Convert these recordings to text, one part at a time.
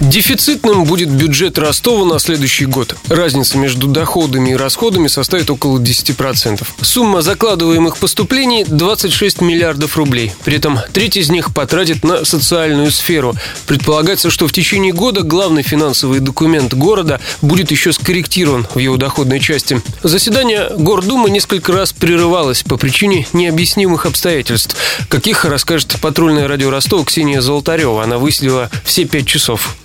Дефицитным будет бюджет Ростова на следующий год. Разница между доходами и расходами составит около 10%. Сумма закладываемых поступлений – 26 миллиардов рублей. При этом треть из них потратит на социальную сферу. Предполагается, что в течение года главный финансовый документ города будет еще скорректирован в его доходной части. Заседание Гордумы несколько раз прерывалось по причине необъяснимых обстоятельств. Каких расскажет патрульное радио Ростова Ксения Золотарева. Она выселила все пять часов.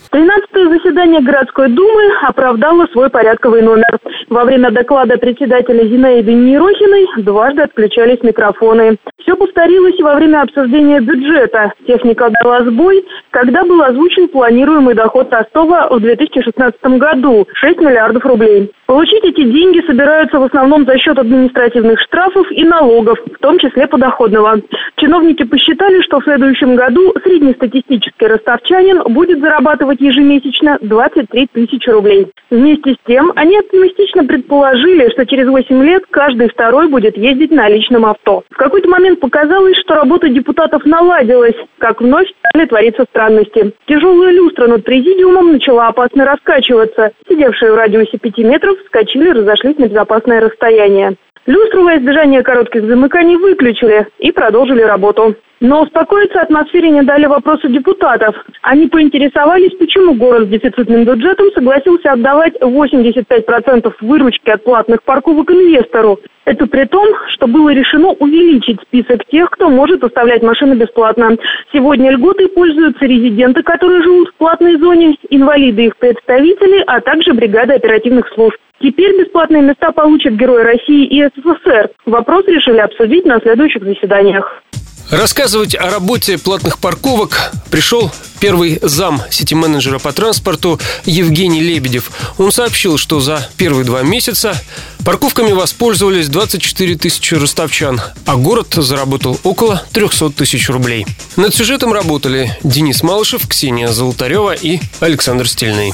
Заседание городской думы оправдало свой порядковый номер. Во время доклада председателя Зинаиды Нерохиной дважды отключались микрофоны. Все повторилось во время обсуждения бюджета. Техника дала сбой, когда был озвучен планируемый доход Ростова в 2016 году – 6 миллиардов рублей. Получить эти деньги собираются в основном за счет административных штрафов и налогов, в том числе подоходного. Чиновники посчитали, что в следующем году среднестатистический ростовчанин будет зарабатывать ежемесячно 23 тысячи рублей. Вместе с тем, они оптимистично предположили, что через 8 лет каждый второй будет ездить на личном авто. В какой-то момент показалось, что работа депутатов наладилась, как вновь стали твориться странности. Тяжелая люстра над президиумом начала опасно раскачиваться. Сидевшие в радиусе 5 метров вскочили и разошлись на безопасное расстояние. Люстру во избежание коротких замыканий выключили и продолжили работу. Но успокоиться атмосфере не дали вопросы депутатов. Они поинтересовались, почему город с дефицитным бюджетом согласился отдавать 85% выручки от платных парковок инвестору. Это при том, что было решено увеличить список тех, кто может оставлять машины бесплатно. Сегодня льготы пользуются резиденты, которые живут в платной зоне, инвалиды их представители, а также бригады оперативных служб. Теперь бесплатные места получат герои России и СССР. Вопрос решили обсудить на следующих заседаниях. Рассказывать о работе платных парковок пришел первый зам сети-менеджера по транспорту Евгений Лебедев. Он сообщил, что за первые два месяца парковками воспользовались 24 тысячи ростовчан, а город заработал около 300 тысяч рублей. Над сюжетом работали Денис Малышев, Ксения Золотарева и Александр Стильный.